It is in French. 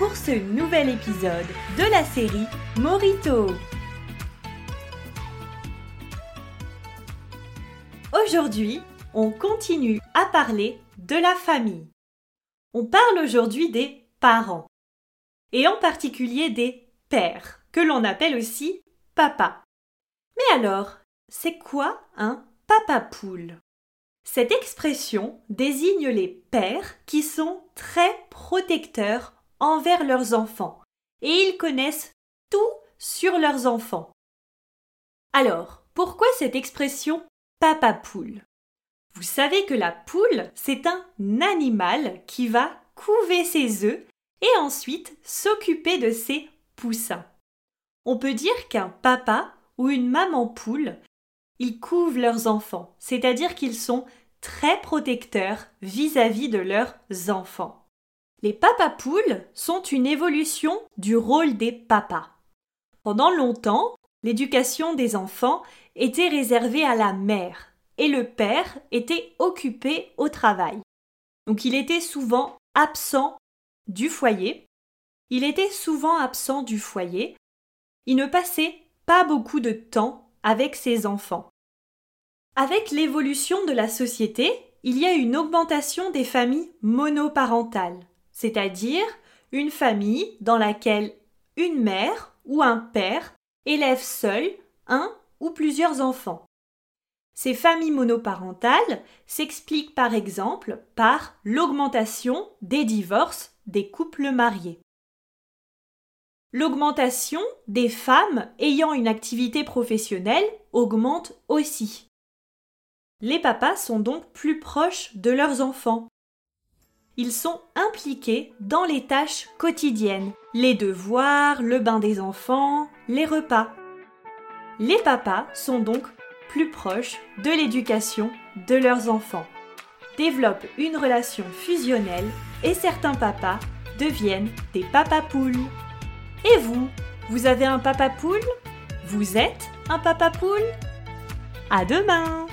pour ce nouvel épisode de la série Morito. Aujourd'hui, on continue à parler de la famille. On parle aujourd'hui des parents, et en particulier des pères, que l'on appelle aussi papa. Mais alors, c'est quoi un papa poule? Cette expression désigne les pères qui sont très protecteurs envers leurs enfants, et ils connaissent tout sur leurs enfants. Alors, pourquoi cette expression papa poule Vous savez que la poule, c'est un animal qui va couver ses œufs et ensuite s'occuper de ses poussins. On peut dire qu'un papa ou une maman poule, ils couvent leurs enfants, c'est-à-dire qu'ils sont très protecteurs vis-à-vis -vis de leurs enfants. Les papapoules sont une évolution du rôle des papas. Pendant longtemps, l'éducation des enfants était réservée à la mère et le père était occupé au travail. Donc il était souvent absent du foyer. Il était souvent absent du foyer. Il ne passait pas beaucoup de temps avec ses enfants. Avec l'évolution de la société, il y a une augmentation des familles monoparentales c'est-à-dire une famille dans laquelle une mère ou un père élève seul un ou plusieurs enfants. Ces familles monoparentales s'expliquent par exemple par l'augmentation des divorces des couples mariés. L'augmentation des femmes ayant une activité professionnelle augmente aussi. Les papas sont donc plus proches de leurs enfants ils sont impliqués dans les tâches quotidiennes, les devoirs, le bain des enfants, les repas. Les papas sont donc plus proches de l'éducation de leurs enfants, développent une relation fusionnelle et certains papas deviennent des papas poules. Et vous, vous avez un papa poule? Vous êtes un papa poule? À demain